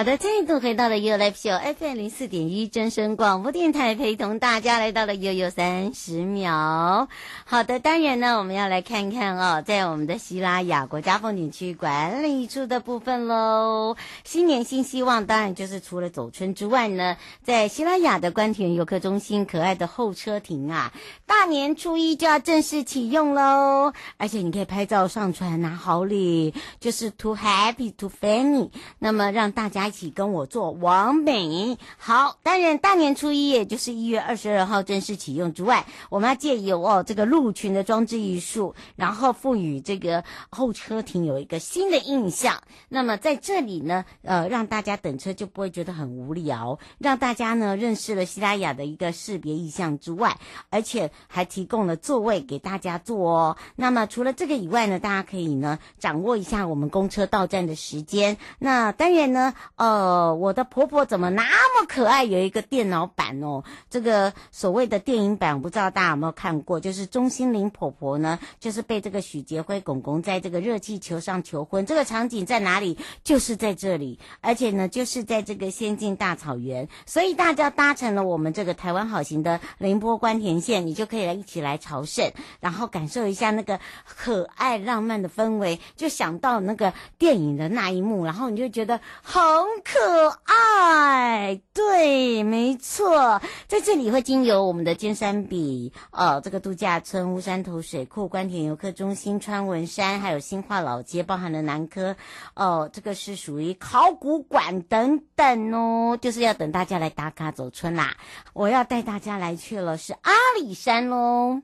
好的，再度回到了 You Live Show FM 零四点一真声广播电台，陪同大家来到了悠悠三十秒。好的，当然呢，我们要来看看哦，在我们的西拉雅国家风景区管理处的部分喽。新年新希望，当然就是除了走春之外呢，在西拉雅的官田游客中心可爱的候车亭啊，大年初一就要正式启用喽。而且你可以拍照上传拿好礼，就是 Too Happy Too Funny，那么让大家。一起跟我做网美好，当然大年初一也就是一月二十二号正式启用之外，我们要借由哦这个鹿群的装置艺术，然后赋予这个候车亭有一个新的印象。那么在这里呢，呃，让大家等车就不会觉得很无聊，让大家呢认识了西拉雅的一个识别意象之外，而且还提供了座位给大家坐哦。那么除了这个以外呢，大家可以呢掌握一下我们公车到站的时间。那当然呢。呃，我的婆婆怎么那么可爱？有一个电脑版哦，这个所谓的电影版，不知道大家有没有看过？就是钟欣凌婆婆呢，就是被这个许杰辉公公在这个热气球上求婚，这个场景在哪里？就是在这里，而且呢，就是在这个仙境大草原，所以大家搭乘了我们这个台湾好行的凌波官田线，你就可以来一起来朝圣，然后感受一下那个可爱浪漫的氛围，就想到那个电影的那一幕，然后你就觉得好。很可爱，对，没错，在这里会经由我们的尖山笔，呃，这个度假村、乌山头水库、官田游客中心、川文山，还有新化老街，包含了南科，哦、呃，这个是属于考古馆等等哦，就是要等大家来打卡走春啦。我要带大家来去了，是阿里山喽。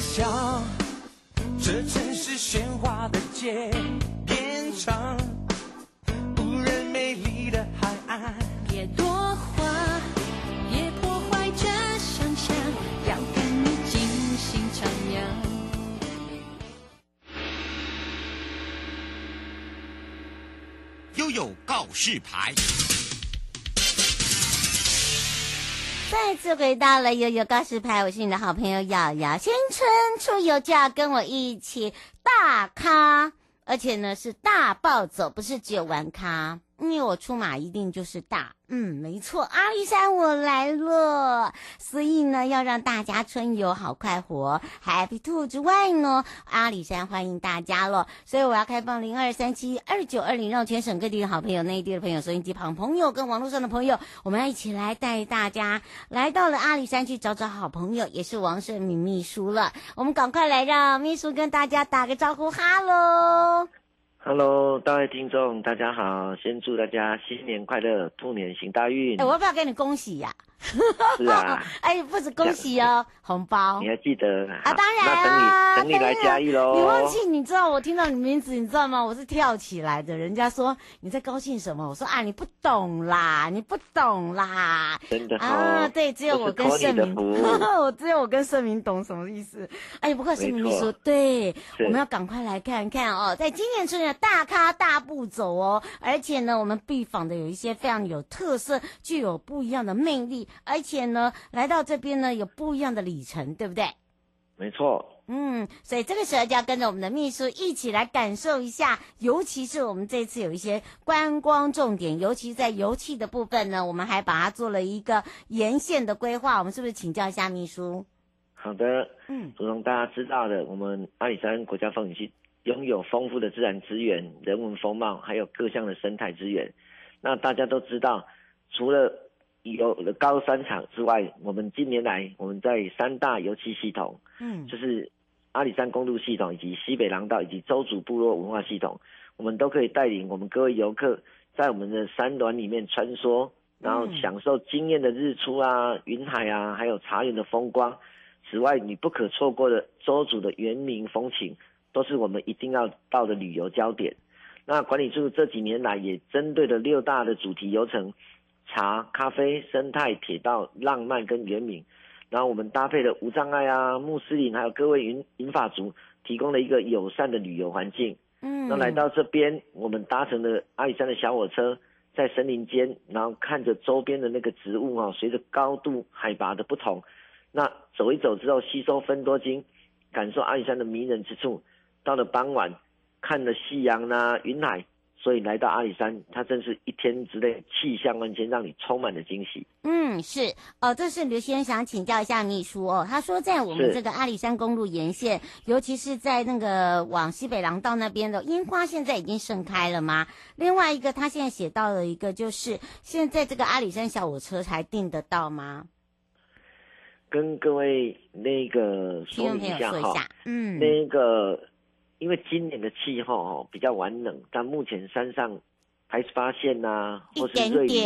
笑，这城市喧哗的街变长，无人美丽的海岸。别多话，别破坏这想象，要跟你尽兴徜徉。悠悠告示牌。再次回到了悠悠告示牌，我是你的好朋友瑶瑶。新春出游就要跟我一起大咖，而且呢是大暴走，不是只有玩咖，因为我出马一定就是大。嗯，没错，阿里山我来了，所以呢，要让大家春游好快活，Happy Two 之外呢，阿里山欢迎大家了，所以我要开放零二三七二九二零，让全省各地的好朋友、内地的朋友、收音机旁朋友跟网络上的朋友，我们要一起来带大家来到了阿里山去找找好朋友，也是王胜敏秘书了，我们赶快来让秘书跟大家打个招呼，哈喽。Hello，各位听众，大家好！先祝大家新年快乐，兔年行大运。哎、我要不要给你恭喜呀、是啊，哎，不止恭喜哦，红包你还记得啊？当然啊，等你等你来嘉义喽。你忘记？你知道我听到你名字，你知道吗？我是跳起来的。人家说你在高兴什么？我说啊，你不懂啦，你不懂啦。真的啊，对，只有我跟盛明，我只有我跟盛明懂什么意思。哎，不过盛明说，对，我们要赶快来看看哦，在今年春节大咖大步走哦，而且呢，我们必访的有一些非常有特色、具有不一样的魅力。而且呢，来到这边呢，有不一样的里程，对不对？没错。嗯，所以这个时候就要跟着我们的秘书一起来感受一下，尤其是我们这次有一些观光重点，尤其在油气的部分呢，我们还把它做了一个沿线的规划。我们是不是请教一下秘书？好的。嗯，如同大家知道的，我们阿里山国家风景区拥有丰富的自然资源、人文风貌，还有各项的生态资源。那大家都知道，除了有了高山场之外，我们近年来我们在三大游憩系统，嗯，就是阿里山公路系统以及西北廊道以及邹族部落文化系统，我们都可以带领我们各位游客在我们的山峦里面穿梭，然后享受惊艳的日出啊、云海啊，还有茶园的风光。此外，你不可错过的邹族的原民风情，都是我们一定要到的旅游焦点。那管理处这几年来也针对了六大的主题游程：茶、咖啡、生态、铁道、浪漫跟原民。然后我们搭配了无障碍啊、穆斯林，还有各位银银发族，提供了一个友善的旅游环境。嗯，那来到这边，我们搭乘了阿里山的小火车，在森林间，然后看着周边的那个植物啊，随着高度海拔的不同，那走一走之后，吸收芬多精，感受阿里山的迷人之处。到了傍晚，看了夕阳呐、啊，云海。所以来到阿里山，它真是一天之内气象万千，让你充满了惊喜。嗯，是哦，这是刘先生想请教一下秘书哦。他说，在我们这个阿里山公路沿线，尤其是在那个往西北廊道那边的樱花，现在已经盛开了吗？另外一个，他现在写到了一个，就是现在这个阿里山小火车才订得到吗？跟各位那个说明一下哈，嗯，那个。因为今年的气候哦比较晚冷，但目前山上还是发现呐、啊，或是瑞丽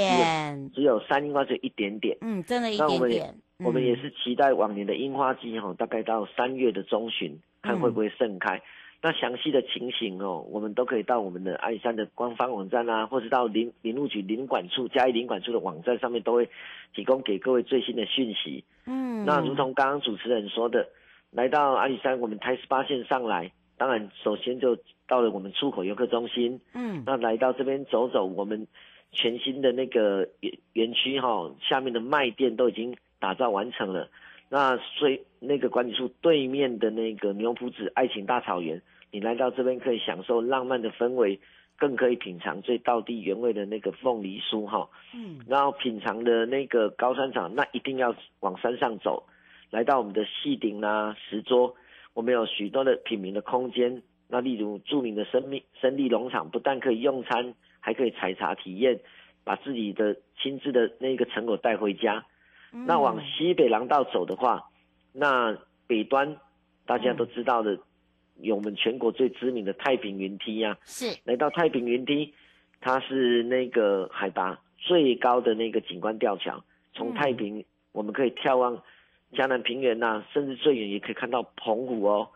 只有山樱花只有一点点，嗯，真的一点点。那我们、嗯、我们也是期待往年的樱花季哈，大概到三月的中旬，看会不会盛开。嗯、那详细的情形哦，我们都可以到我们的阿里山的官方网站啊，或者到林林务局林管处嘉义林管处的网站上面，都会提供给各位最新的讯息。嗯，那如同刚刚主持人说的，来到阿里山，我们台十八线上来。当然，首先就到了我们出口游客中心。嗯，那来到这边走走，我们全新的那个园园区哈，下面的卖店都已经打造完成了。那所以那个管理处对面的那个牛埔子爱情大草原，你来到这边可以享受浪漫的氛围，更可以品尝最道地原味的那个凤梨酥哈。嗯，然后品尝的那个高山茶，那一定要往山上走，来到我们的细顶啊石桌。我们有许多的品茗的空间，那例如著名的生命生力农场，不但可以用餐，还可以采茶体验，把自己的亲自的那个成果带回家。嗯、那往西北廊道走的话，那北端大家都知道的，嗯、有我们全国最知名的太平云梯呀、啊。是，来到太平云梯，它是那个海拔最高的那个景观吊桥，从太平我们可以眺望。嘉南平原呐、啊，甚至最远也可以看到澎湖哦。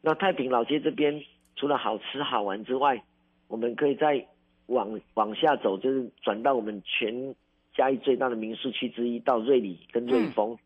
那太平老街这边除了好吃好玩之外，我们可以再往往下走，就是转到我们全嘉义最大的民宿区之一，到瑞里跟瑞丰。嗯、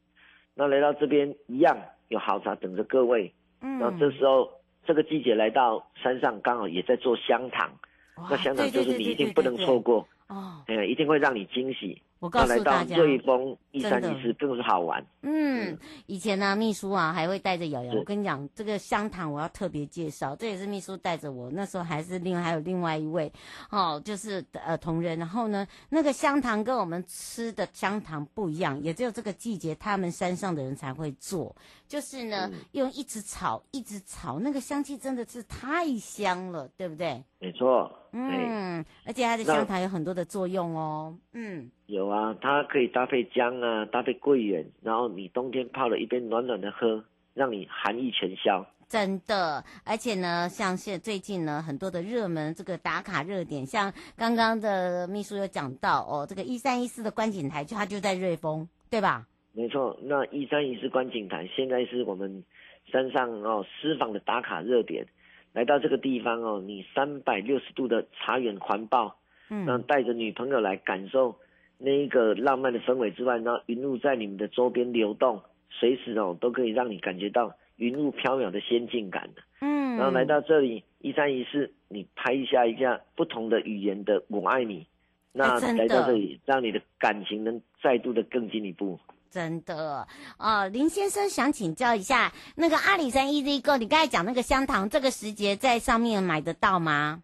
那来到这边一样有好茶等着各位。嗯。那这时候这个季节来到山上，刚好也在做香糖。哇那香糖就是你一定不能错过哦，哎，一定会让你惊喜。我告诉大家，瑞丰一三一四更是好玩。嗯，以前呢，秘书啊还会带着瑶瑶。我跟你讲，这个香糖我要特别介绍，这也是秘书带着我。那时候还是另外还有另外一位，哦，就是呃同仁。然后呢，那个香糖跟我们吃的香糖不一样，也只有这个季节他们山上的人才会做。就是呢，用一直炒，一直炒，那个香气真的是太香了，对不对？没错。嗯，而且它的香糖有很多的作用哦。嗯。有啊，它可以搭配姜啊，搭配桂圆，然后你冬天泡了一杯暖暖的喝，让你寒意全消。真的，而且呢，像现最近呢，很多的热门这个打卡热点，像刚刚的秘书有讲到哦，这个一三一四的观景台，就它就在瑞丰，对吧？没错，那一三一四观景台现在是我们山上哦私房的打卡热点，来到这个地方哦，你三百六十度的茶园环抱，嗯，那带着女朋友来感受。那一个浪漫的氛围之外，然后云雾在你们的周边流动，随时哦都可以让你感觉到云雾飘渺的仙境感的。嗯，然后来到这里一三一四，你拍一下一下不同的语言的我爱你，那来到这里，让你的感情能再度的更进一步。真的哦，林先生想请教一下，那个阿里山 EZ Go，你刚才讲那个香糖，这个时节在上面买得到吗？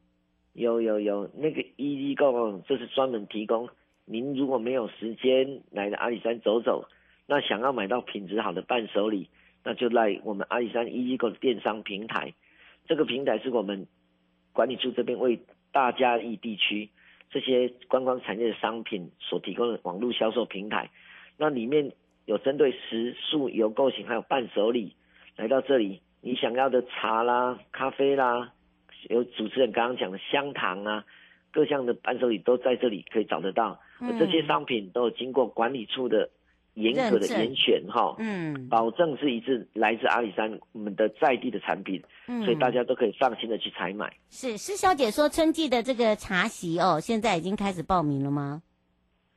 有有有，那个 EZ Go 就是专门提供。您如果没有时间来阿里山走走，那想要买到品质好的伴手礼，那就来我们阿里山 Ego 的电商平台。这个平台是我们管理处这边为大嘉义地区这些观光产业的商品所提供的网络销售平台。那里面有针对食宿游购行还有伴手礼，来到这里，你想要的茶啦、咖啡啦，有主持人刚刚讲的香糖啊。各项的伴手礼都在这里可以找得到，这些商品都有经过管理处的严格的严选哈，嗯，保证是一致来自阿里山我们的在地的产品，嗯。所以大家都可以放心的去采买。是施小姐说春季的这个茶席哦，现在已经开始报名了吗？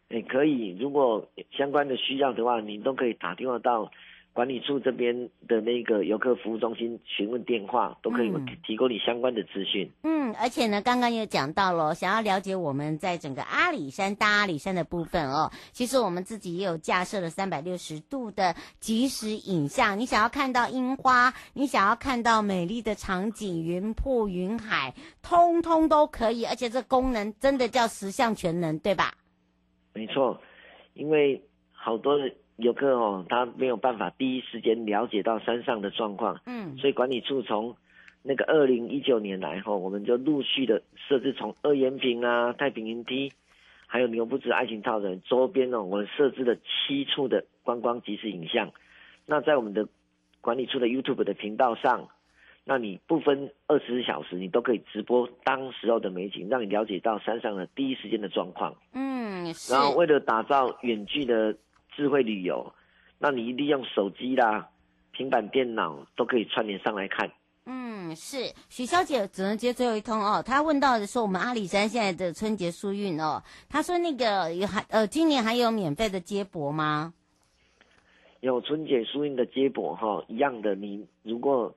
哎，可以，如果相关的需要的话，您都可以打电话到管理处这边的那个游客服务中心询问电话，都可以嗯提供你相关的资讯。嗯，而且呢，刚刚也讲到了，想要了解我们在整个阿里山大阿里山的部分哦，其实我们自己也有架设了三百六十度的即时影像。你想要看到樱花，你想要看到美丽的场景、云瀑、云海，通通都可以。而且这功能真的叫十项全能，对吧？没错，因为好多的游客哦，他没有办法第一时间了解到山上的状况，嗯所以管理处从那个二零一九年来后，我们就陆续的设置从二延坪啊、太平云梯，还有牛不止爱情套人周边哦，我们设置了七处的观光即时影像。那在我们的管理处的 YouTube 的频道上，那你不分二十四小时，你都可以直播当时候的美景，让你了解到山上的第一时间的状况。嗯，然后为了打造远距的智慧旅游，那你利用手机啦、平板电脑都可以串联上来看。嗯，是许小姐只能接最后一通哦。她问到的说，我们阿里山现在的春节疏运哦，她说那个有还呃，今年还有免费的接驳吗？有春节疏运的接驳哈，一样的。你如果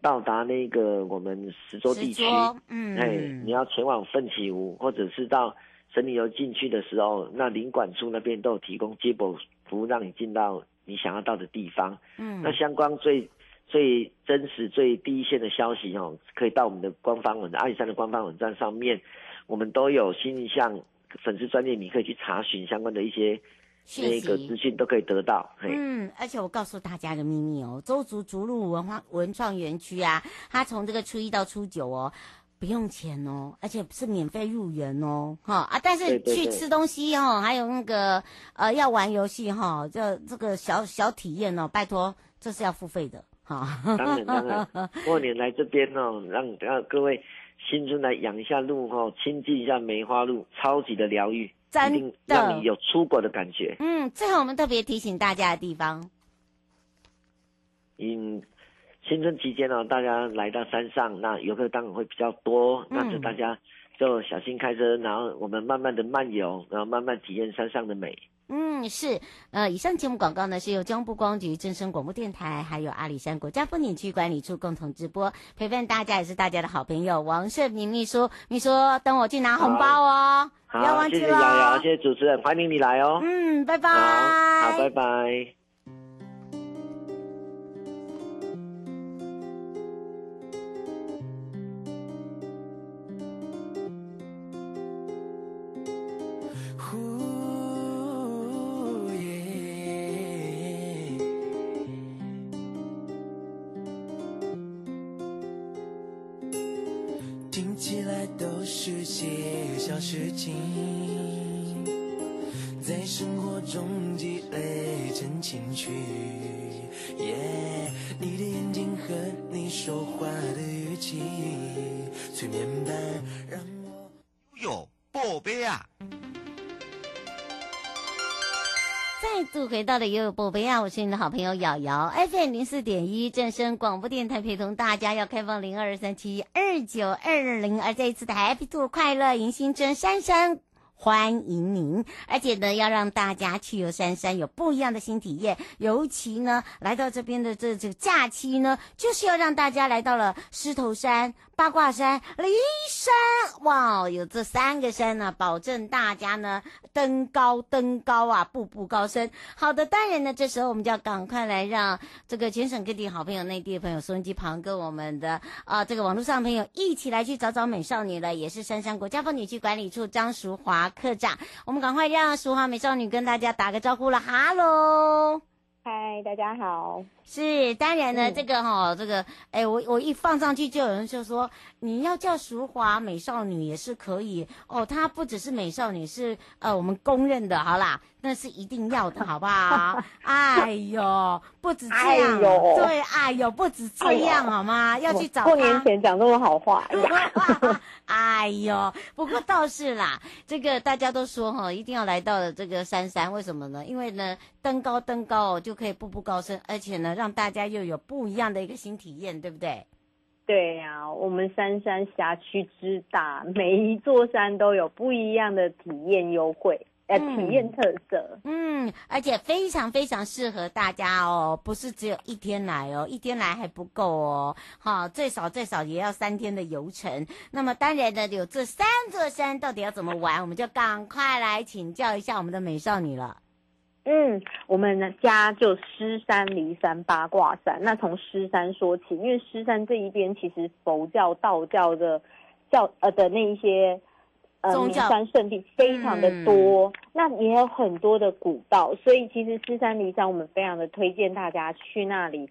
到达那个我们石洲地区，嗯，哎，你要前往奋起湖，或者是到神里游进去的时候，那领馆处那边都有提供接驳服务，让你进到你想要到的地方。嗯，那相关最最真实、最第一线的消息哦，可以到我们的官方网站阿里山的官方网站上面，我们都有新向粉丝专页，你可以去查询相关的一些那个资讯，都可以得到。嗯，而且我告诉大家个秘密哦，周族竹鹿文化文创园区啊，它从这个初一到初九哦，不用钱哦，而且是免费入园哦，哈啊，但是去吃东西哦，还有那个呃要玩游戏哈，这这个小小体验哦，拜托，这是要付费的哈。当然当然，过年来这边哦，让让各位新春来养一下鹿哦，亲近一下梅花鹿，超级的疗愈，真的一定让你有出国的感觉。嗯，最后我们特别提醒大家的地方，嗯，新春期间呢、哦，大家来到山上，那游客当然会比较多，嗯那就大家就小心开车，然后我们慢慢的漫游，然后慢慢体验山上的美。嗯，是，呃，以上节目广告呢是由江部光局、正声广播电台，还有阿里山国家风景区管理处共同直播，陪伴大家也是大家的好朋友王胜明秘书，秘书等我去拿红包哦，不要忘记了，谢谢瑶。瑶，谢谢主持人，欢迎你来哦。嗯，拜拜。好，好，拜拜。再度回到了悠悠宝贝啊，我是你的好朋友瑶瑶，FM 零四点一正声广播电台，陪同大家要开放零二三七二九二零，而这一次的 Happy to 快乐迎新春珊珊。欢迎您，而且呢，要让大家去游山山有不一样的新体验。尤其呢，来到这边的这这个假期呢，就是要让大家来到了狮头山、八卦山、骊山，哇，有这三个山呢、保证大家呢登高登高啊，步步高升。好的，当然呢，这时候我们就要赶快来让这个全省各地好朋友、内地的朋友、收音机旁跟我们的啊这个网络上的朋友一起来去找找美少女了，也是山上国家风景区管理处张淑华。科长，我们赶快让淑华美少女跟大家打个招呼了，哈喽！嗨，大家好。是，当然呢，嗯、这个哈，这个，哎，我我一放上去，就有人就说，你要叫淑华美少女也是可以哦。她不只是美少女，是呃我们公认的，好啦，那是一定要的，好不好？哎呦，不止这样，哎、对，哎呦，不止这样，哎、好吗？要去找她。过年前讲这么好话，哎呦，不过倒是啦，这个大家都说哈，一定要来到了这个珊珊，为什么呢？因为呢，登高登高哦，就可以步步高升，而且呢，让大家又有不一样的一个新体验，对不对？对呀、啊，我们三山辖区之大，每一座山都有不一样的体验优惠，呃，体验特色。嗯，而且非常非常适合大家哦，不是只有一天来哦，一天来还不够哦，好，最少最少也要三天的游程。那么当然呢，有这三座山到底要怎么玩，我们就赶快来请教一下我们的美少女了。嗯，我们呢家就狮山、离山、八卦山。那从狮山说起，因为狮山这一边其实佛教、道教的教呃的那一些呃名山圣地非常的多，嗯，那也有很多的古道，所以其实狮山、离山我们非常的推荐大家去那里。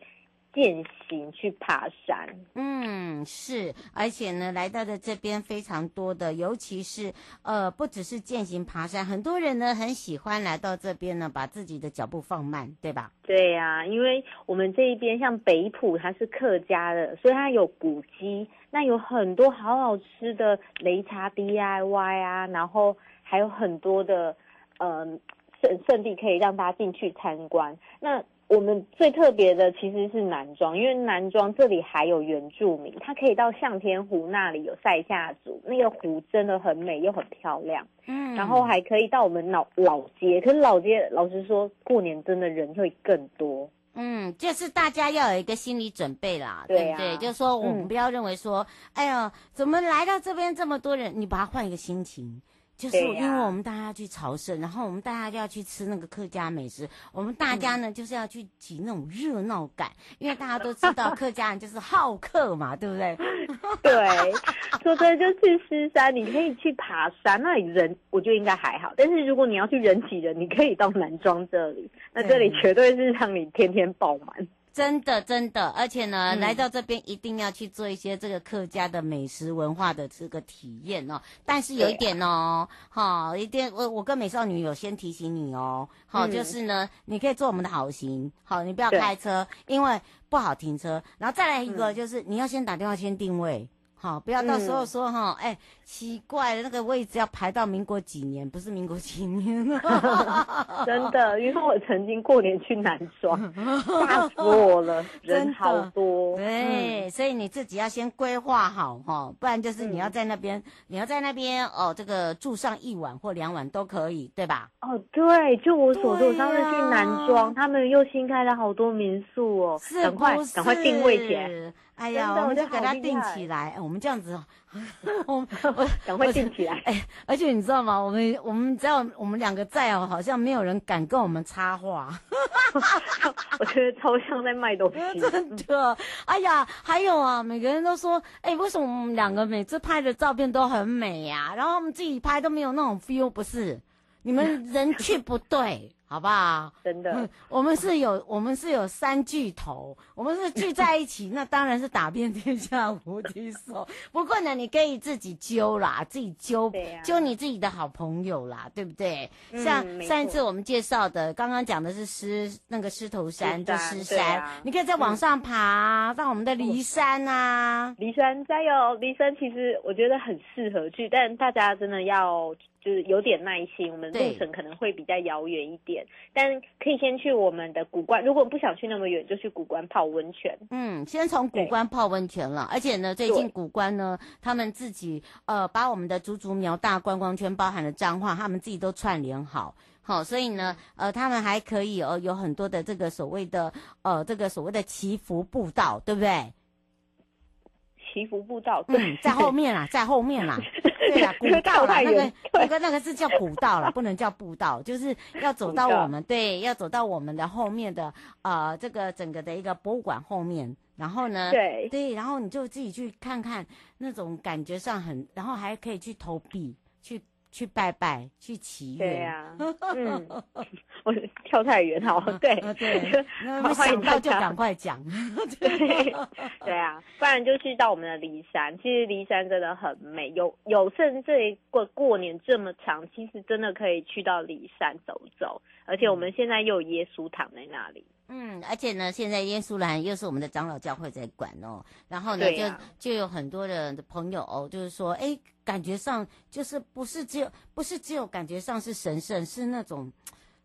健行去爬山，嗯，是，而且呢，来到的这边非常多的，尤其是呃，不只是践行爬山，很多人呢很喜欢来到这边呢，把自己的脚步放慢，对吧？对呀、啊，因为我们这一边像北埔，它是客家的，所以它有古迹，那有很多好好吃的擂茶 DIY 啊，然后还有很多的呃圣圣地可以让大家进去参观，那。我们最特别的其实是南庄，因为南庄这里还有原住民，他可以到向天湖那里有赛夏族，那个湖真的很美又很漂亮。嗯，然后还可以到我们老老街，可是老街老实说，过年真的人会更多。嗯，就是大家要有一个心理准备啦，对不对？啊、就是说我们不要认为说，嗯、哎呦，怎么来到这边这么多人？你把它换一个心情。就是因为我们大家要去朝圣，然后我们大家就要去吃那个客家美食。我们大家呢，就是要去挤那种热闹感，因为大家都知道客家人就是好客嘛，对不对？对，说真的就去狮山，你可以去爬山，那里人我觉得应该还好。但是如果你要去人挤人，你可以到南庄这里，那这里绝对是让你天天爆满。真的，真的，而且呢，嗯、来到这边一定要去做一些这个客家的美食文化的这个体验哦。但是有一点哦，哈、哦，一定我我跟美少女有先提醒你哦，好、嗯，就是呢，你可以坐我们的好行，好，你不要开车，因为不好停车。然后再来一个就是、嗯、你要先打电话先定位。好，不要到时候说哈，哎、嗯欸，奇怪了，那个位置要排到民国几年？不是民国几年？真的，因为我曾经过年去南庄，吓死我了，人好多。对、嗯，所以你自己要先规划好哈，不然就是你要在那边、嗯，你要在那边哦，这个住上一晚或两晚都可以，对吧？哦，对，就我所说，我上次去南庄，他们又新开了好多民宿哦，赶快赶快定位起来。哎呀，我们就给他定起来。哎，我们这样子，我 我赶快定起来。哎，而且你知道吗？我们我们只要我们两个在哦，好像没有人敢跟我们插话。我觉得超像在卖东西。真的。哎呀，还有啊，每个人都说，哎，为什么我们两个每次拍的照片都很美呀？然后我们自己拍都没有那种 feel，不是？你们人去不对。好不好？真的，我们是有，我们是有三巨头，我们是聚在一起，那当然是打遍天下无敌手。不过呢，你可以自己揪啦，自己揪，揪、啊、你自己的好朋友啦，对不对？嗯、像上一次我们介绍的，刚刚讲的是狮那个狮头山，就狮山、啊，你可以再往上爬，到、嗯、我们的骊山啊。骊山加油！骊山其实我觉得很适合去，但大家真的要。就是有点耐心，我们路程可能会比较遥远一点，但可以先去我们的古关。如果不想去那么远，就去古关泡温泉。嗯，先从古关泡温泉了。而且呢，最近古关呢，他们自己呃把我们的竹竹苗大观光圈包含了彰化，他们自己都串联好，好，所以呢，呃，他们还可以呃有很多的这个所谓的呃这个所谓的祈福步道，对不对？祈福步道，对，嗯，在后 面啦，在后面啦，对啦，古道啦，那个那个那个是叫古道啦，不能叫步道，就是要走到我们对，要走到我们的后面的呃这个整个的一个博物馆后面，然后呢，对。对，然后你就自己去看看那种感觉上很，然后还可以去投币，去去拜拜，去祈愿。对呀、啊，嗯，我跳太远好，对对，那想到就赶快讲。对对啊，不然就去到我们的骊山。其实骊山真的很美，有有甚至过过年这么长，其实真的可以去到骊山走走。而且我们现在又有耶稣躺在那里。嗯，而且呢，现在耶稣兰又是我们的长老教会在管哦，然后呢，啊、就就有很多的朋友哦，就是说，哎，感觉上就是不是只有不是只有感觉上是神圣，是那种，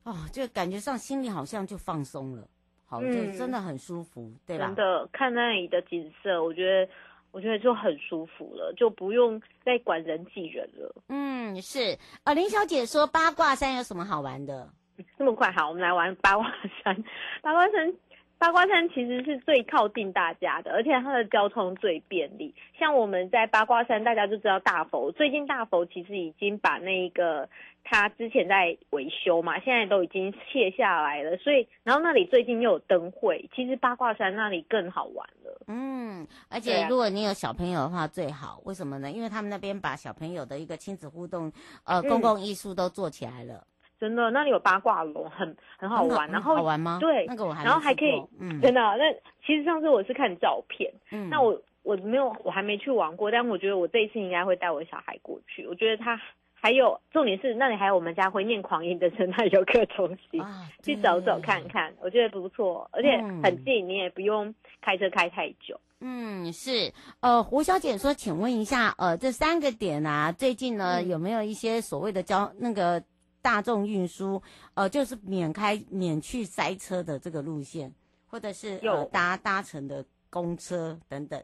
哦，就感觉上心里好像就放松了，好，嗯、就真的很舒服，对吧？真的看那里的景色，我觉得我觉得就很舒服了，就不用再管人挤人了。嗯，是呃，林小姐说八卦山有什么好玩的？这么快，好，我们来玩八卦山。八卦山，八卦山其实是最靠近大家的，而且它的交通最便利。像我们在八卦山，大家就知道大佛。最近大佛其实已经把那个它之前在维修嘛，现在都已经卸下来了。所以，然后那里最近又有灯会，其实八卦山那里更好玩了。嗯，而且如果你有小朋友的话最好，为什么呢？因为他们那边把小朋友的一个亲子互动，呃，公共艺术都做起来了。嗯真的，那里有八卦龙，很很好玩。然后好玩吗？对，那个我还然后还可以，嗯，真的。那其实上次我是看照片，嗯，那我我没有，我还没去玩过，但我觉得我这一次应该会带我小孩过去。我觉得他还有重点是那里还有我们家会念狂音的生态游客中心，啊、去走走看看，我觉得不错，而且很近，嗯、你也不用开车开太久。嗯，是。呃，胡小姐说，请问一下，呃，这三个点啊，最近呢、嗯、有没有一些所谓的交那个？大众运输，呃，就是免开免去塞车的这个路线，或者是有、呃、搭搭乘的公车等等。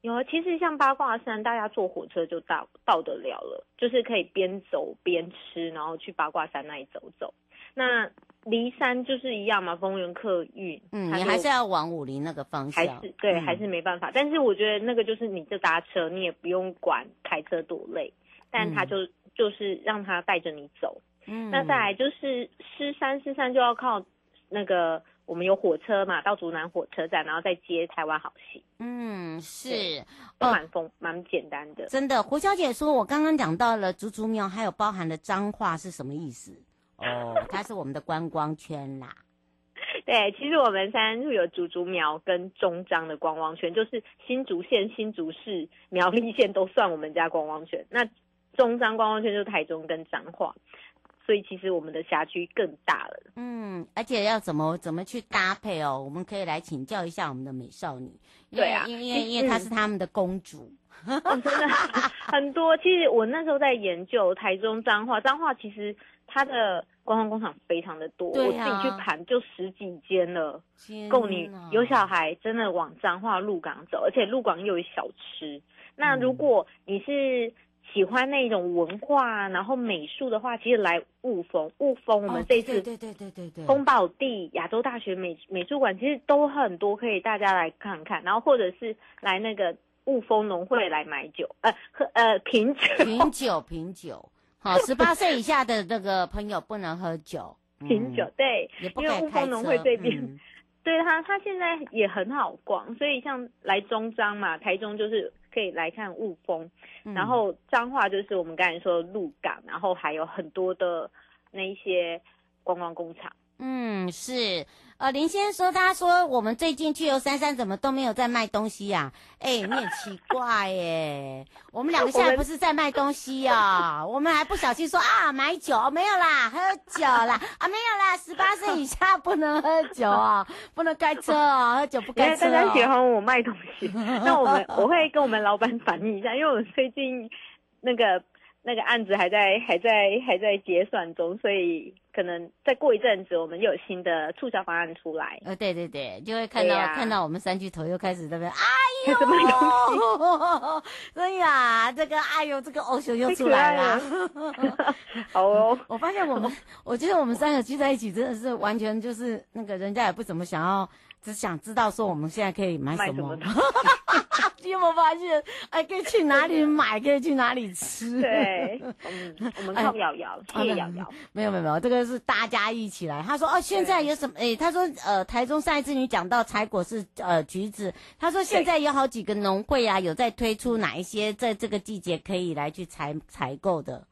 有啊，其实像八卦山，大家坐火车就到到得了了，就是可以边走边吃，然后去八卦山那里走走。那离山就是一样嘛，丰原客运，嗯，你还是要往武林那个方向，还是对，嗯、还是没办法。但是我觉得那个就是你就搭车，你也不用管开车多累，但他就、嗯、就是让他带着你走。嗯，那再来就是狮山，狮山就要靠那个我们有火车嘛，到竹南火车站，然后再接台湾好行。嗯，是，都蛮丰蛮简单的。真的，胡小姐说，我刚刚讲到了竹竹苗，还有包含的彰化是什么意思？哦，它是我们的观光圈啦。对，其实我们三处有竹竹苗跟中彰的观光圈，就是新竹县、新竹市、苗栗县都算我们家观光圈。那中彰观光圈就是台中跟彰化。所以其实我们的辖区更大了，嗯，而且要怎么怎么去搭配哦？我们可以来请教一下我们的美少女，对啊，因为因为她是他们的公主，嗯哦、真的 很多。其实我那时候在研究台中彰化，彰化其实它的观光工厂非常的多，啊、我自己去盘就十几间了，够你有小孩真的往彰化鹿港走，而且鹿港又有小吃。那如果你是。喜欢那种文化，然后美术的话，其实来雾峰，雾峰我们这次对对对对对。丰宝地亚洲大学美美术馆其实都很多，可以大家来看看，然后或者是来那个雾峰农会来买酒，呃喝呃品酒。品酒品酒，好，十八岁以下的那个朋友不能喝酒，品酒对，因为雾峰农会这边，嗯、对他他现在也很好逛，所以像来中彰嘛，台中就是。可以来看雾峰，然后彰化就是我们刚才说的鹿港，然后还有很多的那一些观光工厂。嗯，是。呃，林先生说，他说我们最近去游山山怎么都没有在卖东西呀？哎，你很奇怪耶。我们两个现在不是在卖东西呀，我们还不小心说啊，买酒没有啦，喝酒啦啊，没有啦，十八岁以下不能喝酒啊，不能开车啊，喝酒不开车。大家喜欢我卖东西，那我们我会跟我们老板反映一下，因为我们最近那个。那个案子还在还在还在结算中，所以可能再过一阵子，我们又有新的促销方案出来。呃，对对对，就会看到、啊、看到我们三巨头又开始在那边，哎呦，哎 呀，这个哎呦，这个欧熊又出来了。好哦，我发现我们，我觉得我们三个聚在一起，真的是完全就是那个人家也不怎么想要，只想知道说我们现在可以买什么。你有没有发现？哎，可以去哪里买？可以去哪里吃？对，嗯，我们 靠瑶瑶，谢谢瑶瑶。没有没有没有，这个是大家一起来。他说哦，现在有什么？哎，他说呃，台中上一次你讲到采果是呃橘子，他说现在有好几个农会啊，有在推出哪一些在这个季节可以来去采采购的。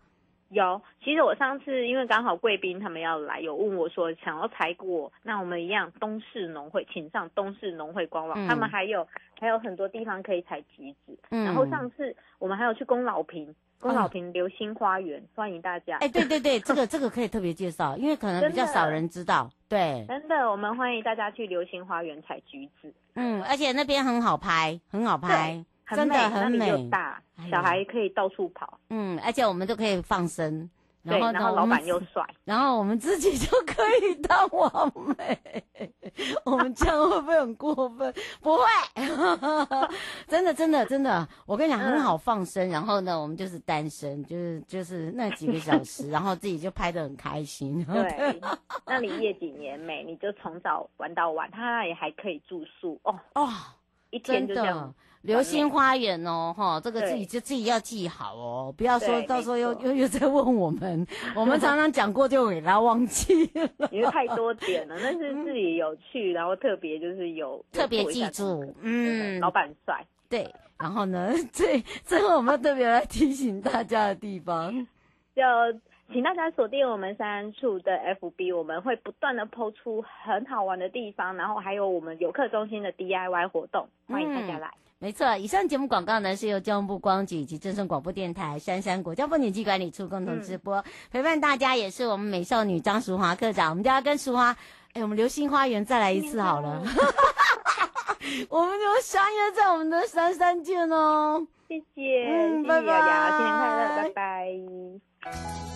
有，其实我上次因为刚好贵宾他们要来，有问我说想要采果，那我们一样东势农会，请上东势农会官网，嗯、他们还有还有很多地方可以采橘子。嗯，然后上次我们还有去宫老坪，宫老坪流星花园，哦、欢迎大家。哎，对对对，这个 这个可以特别介绍，因为可能比较少人知道。对，真的，我们欢迎大家去流星花园采橘子。嗯，而且那边很好拍，很好拍。真的很美，又大，小孩可以到处跑。嗯，而且我们都可以放生，然后然后老板又帅，然后我们自己就可以当王美。我们这样会不会很过分？不会，真的真的真的，我跟你讲很好放生。然后呢，我们就是单身，就是就是那几个小时，然后自己就拍的很开心。对，那里夜景也美，你就从早玩到晚，他那里还可以住宿哦哦，一天就这样。流星花园哦，哈，这个自己就自己要记好哦，不要说到时候又又又在问我们，我们常常讲过就给他忘记了，因为太多点了，但是自己有去，然后特别就是有特别记住，嗯，老板帅，对，然后呢，最最后我们特别来提醒大家的地方，就请大家锁定我们三处的 FB，我们会不断的 po 出很好玩的地方，然后还有我们游客中心的 DIY 活动，欢迎大家来。没错，以上节目广告呢是由交通部光局以及正声广播电台、杉杉国家风景区管理处共同直播，嗯、陪伴大家也是我们美少女张淑华科长，我们就要跟淑华，哎，我们流星花园再来一次好了，我们就相约在我们的杉杉见哦，谢谢，嗯，拜拜，新年快乐，拜拜。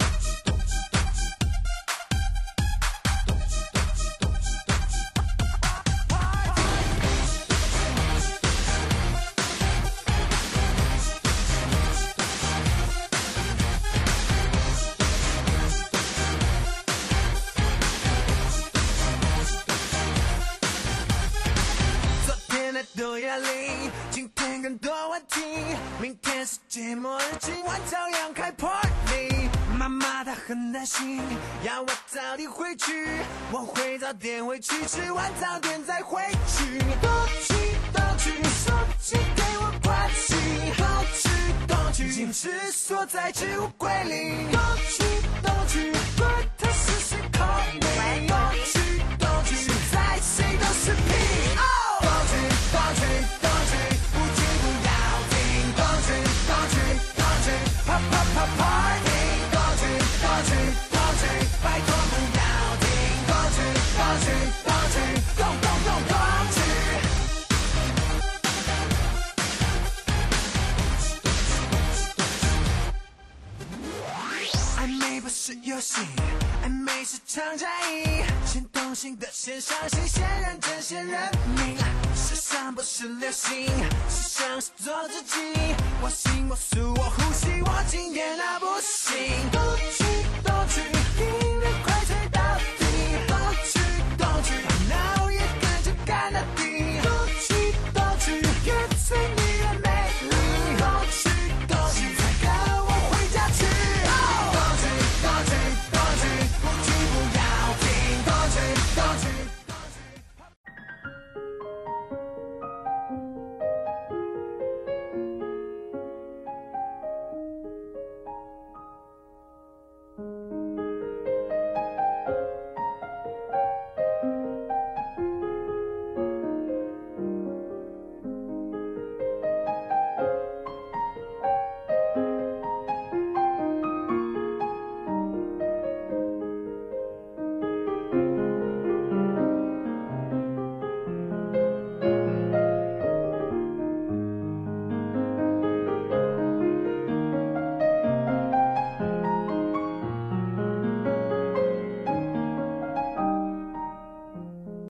去，吃完早点再回去。动去动去，手机给我关机。动去动去，坚持锁在置物柜里。动去